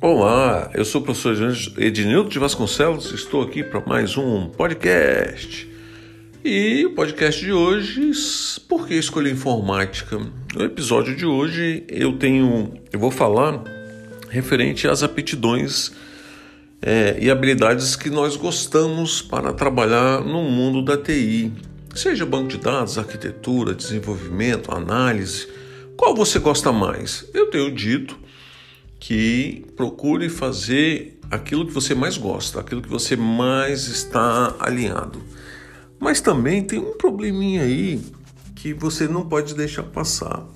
Olá, eu sou o professor Ednildo de Vasconcelos, estou aqui para mais um podcast. E o podcast de hoje, por que escolhi informática? No episódio de hoje eu tenho, eu vou falar referente às aptidões é, e habilidades que nós gostamos para trabalhar no mundo da TI seja banco de dados, arquitetura, desenvolvimento, análise. Qual você gosta mais? Eu tenho dito que procure fazer aquilo que você mais gosta, aquilo que você mais está alinhado. Mas também tem um probleminha aí que você não pode deixar passar.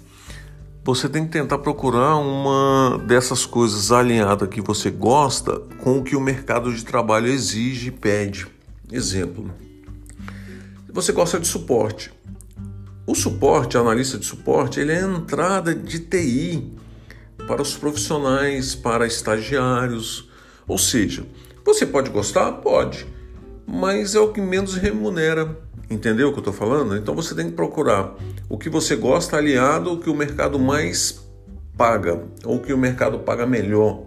Você tem que tentar procurar uma dessas coisas alinhada que você gosta com o que o mercado de trabalho exige e pede. Exemplo: você gosta de suporte. O suporte, analista de suporte, ele é a entrada de TI para os profissionais, para estagiários. Ou seja, você pode gostar? Pode, mas é o que menos remunera. Entendeu o que eu estou falando? Então você tem que procurar o que você gosta aliado ao que o mercado mais paga, ou que o mercado paga melhor.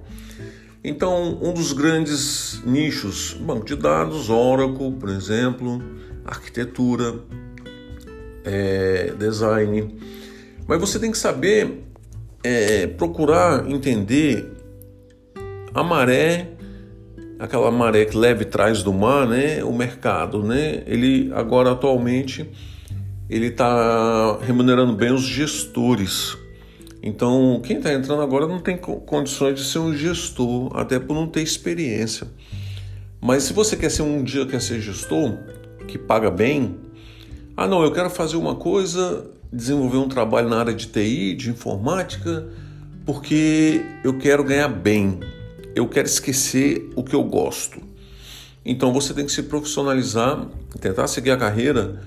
Então, um dos grandes nichos, banco de dados, Oracle, por exemplo, arquitetura, é, design. Mas você tem que saber é, procurar entender a maré, aquela maré que leve traz do mar, né? O mercado, né? Ele agora atualmente ele está remunerando bem os gestores. Então, quem está entrando agora não tem condições de ser um gestor, até por não ter experiência. Mas se você quer ser um dia quer ser gestor, que paga bem, ah não, eu quero fazer uma coisa desenvolver um trabalho na área de TI, de informática, porque eu quero ganhar bem, eu quero esquecer o que eu gosto. Então você tem que se profissionalizar, tentar seguir a carreira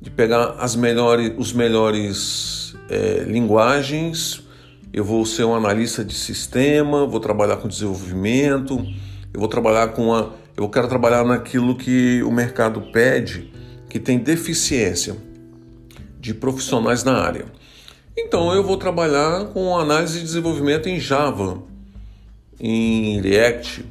de pegar as melhores, os melhores é, linguagens. Eu vou ser um analista de sistema, vou trabalhar com desenvolvimento, eu vou trabalhar com a, eu quero trabalhar naquilo que o mercado pede, que tem deficiência de profissionais na área. Então eu vou trabalhar com análise e desenvolvimento em Java, em React,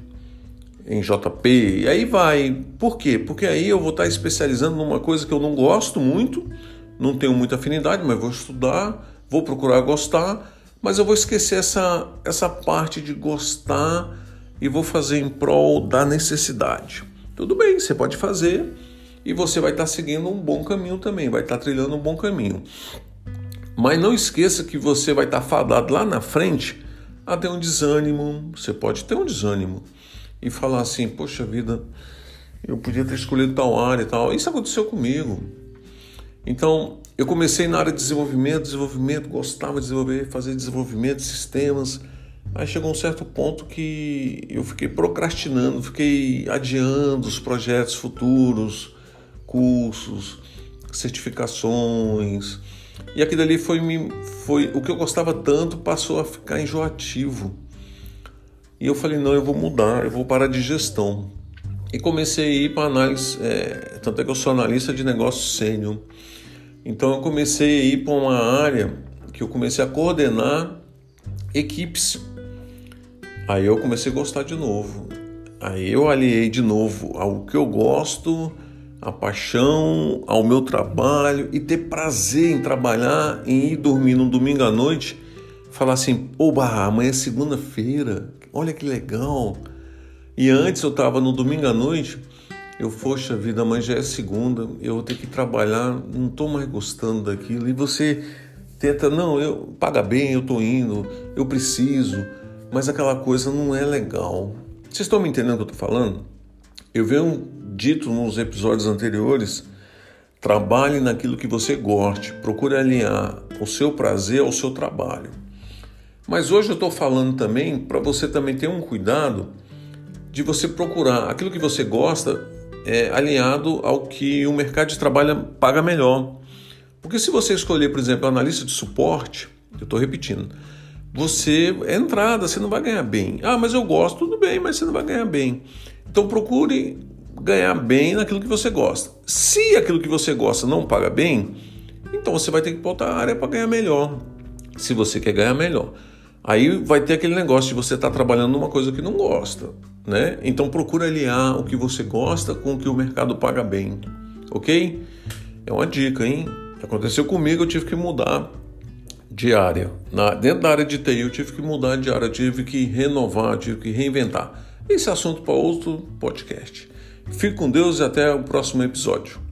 em JP, e aí vai. Por quê? Porque aí eu vou estar especializando numa coisa que eu não gosto muito, não tenho muita afinidade, mas vou estudar, vou procurar gostar, mas eu vou esquecer essa, essa parte de gostar e vou fazer em prol da necessidade. Tudo bem, você pode fazer, e você vai estar seguindo um bom caminho também, vai estar trilhando um bom caminho. Mas não esqueça que você vai estar fadado lá na frente a ter um desânimo. Você pode ter um desânimo e falar assim: Poxa vida, eu podia ter escolhido tal área e tal. Isso aconteceu comigo. Então, eu comecei na área de desenvolvimento, desenvolvimento, gostava de desenvolver, fazer desenvolvimento de sistemas. Aí chegou um certo ponto que eu fiquei procrastinando, fiquei adiando os projetos futuros, cursos, certificações. E aquilo ali foi, foi o que eu gostava tanto passou a ficar enjoativo. E eu falei, não, eu vou mudar, eu vou parar de gestão. E comecei a ir para análise, é, tanto é que eu sou analista de negócio sênior. Então eu comecei a ir para uma área que eu comecei a coordenar equipes. Aí eu comecei a gostar de novo. Aí eu aliei de novo ao que eu gosto a paixão ao meu trabalho e ter prazer em trabalhar, em ir dormir no domingo à noite, falar assim: oba, amanhã é segunda-feira, olha que legal. E antes eu estava no domingo à noite, eu, poxa vida, amanhã já é segunda, eu vou ter que trabalhar, não estou mais gostando daquilo. E você tenta, não, eu paga bem, eu estou indo, eu preciso, mas aquela coisa não é legal. Vocês estão me entendendo o que eu estou falando? Eu venho dito nos episódios anteriores, trabalhe naquilo que você goste, procure alinhar o seu prazer ao seu trabalho. Mas hoje eu estou falando também para você também ter um cuidado de você procurar aquilo que você gosta é, alinhado ao que o mercado de trabalho paga melhor. Porque se você escolher, por exemplo, analista de suporte, eu estou repetindo, você é entrada, você não vai ganhar bem. Ah, mas eu gosto, tudo bem, mas você não vai ganhar bem. Então procure ganhar bem naquilo que você gosta. Se aquilo que você gosta não paga bem, então você vai ter que botar a área para ganhar melhor. Se você quer ganhar melhor. Aí vai ter aquele negócio de você estar tá trabalhando numa coisa que não gosta, né? Então procura aliar o que você gosta com o que o mercado paga bem, ok? É uma dica, hein? Aconteceu comigo, eu tive que mudar de área. Na, dentro da área de TI eu tive que mudar de área, tive que renovar, tive que reinventar. Esse é assunto para outro podcast. Fique com Deus e até o próximo episódio.